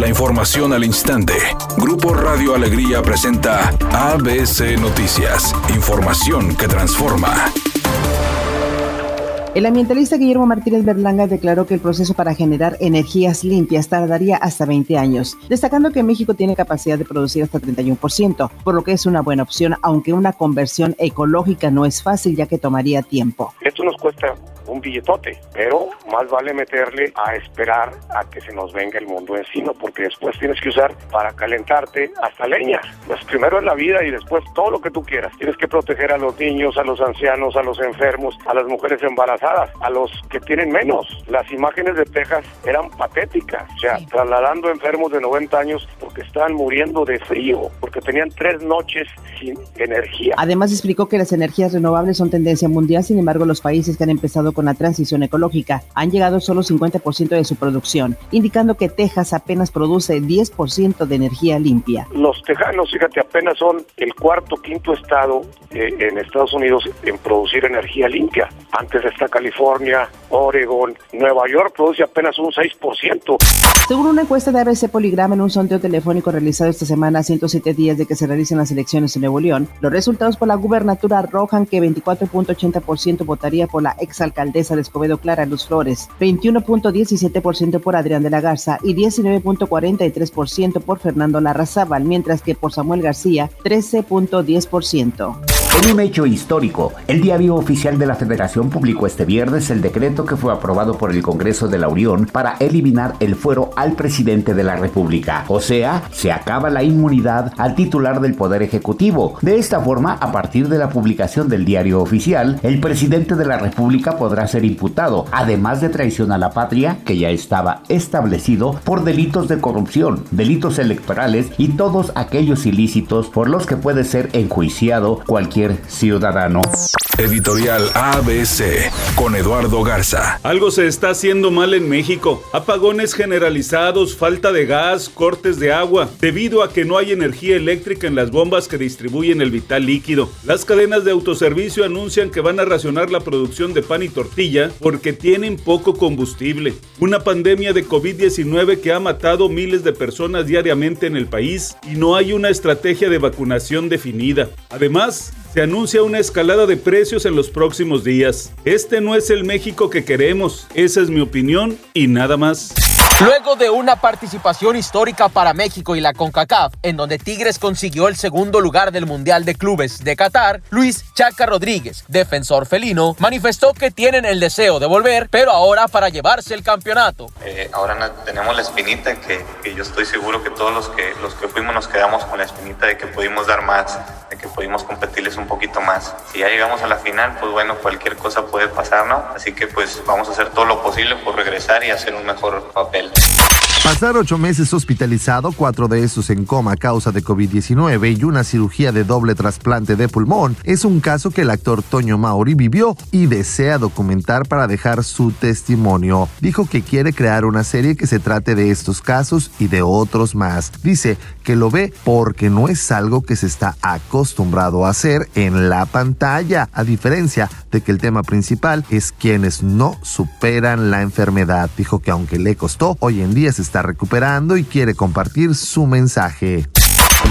La información al instante. Grupo Radio Alegría presenta ABC Noticias. Información que transforma. El ambientalista Guillermo Martínez Berlanga declaró que el proceso para generar energías limpias tardaría hasta 20 años, destacando que México tiene capacidad de producir hasta 31%, por lo que es una buena opción, aunque una conversión ecológica no es fácil ya que tomaría tiempo. Esto nos cuesta un billetote, pero más vale meterle a esperar a que se nos venga el mundo encima, porque después tienes que usar para calentarte hasta leña. Pues primero es la vida y después todo lo que tú quieras. Tienes que proteger a los niños, a los ancianos, a los enfermos, a las mujeres embarazadas, a los que tienen menos. Las imágenes de Texas eran patéticas, o sea, trasladando enfermos de 90 años porque estaban muriendo de frío, porque tenían tres noches sin energía. Además explicó que las energías renovables son tendencia mundial, sin embargo los países que han empezado con la transición ecológica han llegado solo 50% de su producción, indicando que Texas apenas produce 10% de energía limpia. Los tejanos, fíjate, apenas son el cuarto, quinto estado eh, en Estados Unidos en producir energía limpia. Antes está California, Oregon, Nueva York produce apenas un 6%. Según una encuesta de ABC Poligrama en un sondeo telefónico realizado esta semana a 107 días de que se realicen las elecciones en Nuevo León, los resultados por la gubernatura arrojan que 24.80% votaría por la exalcaldesa de Escobedo Clara Luz Flores, 21.17% por Adrián de la Garza y 19.43% por Fernando Larrazábal, mientras que por Samuel García 13.10%. En un hecho histórico, el diario oficial de la Federación publicó este viernes el decreto que fue aprobado por el Congreso de la Unión para eliminar el fuero al presidente de la República. O sea, se acaba la inmunidad al titular del Poder Ejecutivo. De esta forma, a partir de la publicación del diario oficial, el presidente de la República podrá ser imputado, además de traición a la patria, que ya estaba establecido por delitos de corrupción, delitos electorales y todos aquellos ilícitos por los que puede ser enjuiciado cualquier ciudadano. Editorial ABC con Eduardo Garza. Algo se está haciendo mal en México. Apagones generalizados, falta de gas, cortes de agua, debido a que no hay energía eléctrica en las bombas que distribuyen el vital líquido. Las cadenas de autoservicio anuncian que van a racionar la producción de pan y tortilla porque tienen poco combustible. Una pandemia de COVID-19 que ha matado miles de personas diariamente en el país y no hay una estrategia de vacunación definida. Además, se anuncia una escalada de precios en los próximos días. Este no es el México que queremos, esa es mi opinión y nada más. Luego de una participación histórica para México y la CONCACAF, en donde Tigres consiguió el segundo lugar del Mundial de Clubes de Qatar, Luis Chaca Rodríguez, defensor felino, manifestó que tienen el deseo de volver, pero ahora para llevarse el campeonato. Eh, ahora tenemos la espinita que, que, yo estoy seguro que todos los que, los que fuimos nos quedamos con la espinita de que pudimos dar más, que pudimos competirles un poquito más. Si ya llegamos a la final, pues bueno, cualquier cosa puede pasar, ¿no? Así que pues vamos a hacer todo lo posible por regresar y hacer un mejor papel. Pasar ocho meses hospitalizado, cuatro de esos en coma a causa de COVID-19 y una cirugía de doble trasplante de pulmón, es un caso que el actor Toño Mauri vivió y desea documentar para dejar su testimonio. Dijo que quiere crear una serie que se trate de estos casos y de otros más. Dice que lo ve porque no es algo que se está acostumbrado a hacer en la pantalla, a diferencia de que el tema principal es quienes no superan la enfermedad. Dijo que aunque le costó, hoy en día se está recuperando y quiere compartir su mensaje.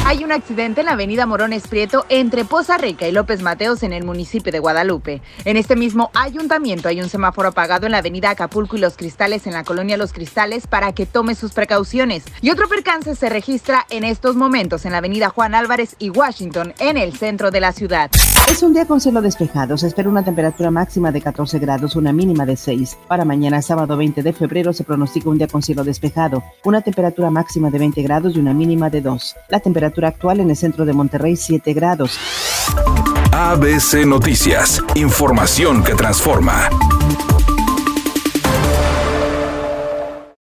Hay un accidente en la avenida Morones Prieto entre Poza Rica y López Mateos en el municipio de Guadalupe. En este mismo ayuntamiento hay un semáforo apagado en la avenida Acapulco y Los Cristales en la colonia Los Cristales para que tome sus precauciones. Y otro percance se registra en estos momentos en la avenida Juan Álvarez y Washington en el centro de la ciudad. Es un día con cielo despejado. Se espera una temperatura máxima de 14 grados, una mínima de 6. Para mañana, sábado 20 de febrero, se pronostica un día con cielo despejado, una temperatura máxima de 20 grados y una mínima de 2. La temperatura actual en el centro de Monterrey, 7 grados. ABC Noticias. Información que transforma.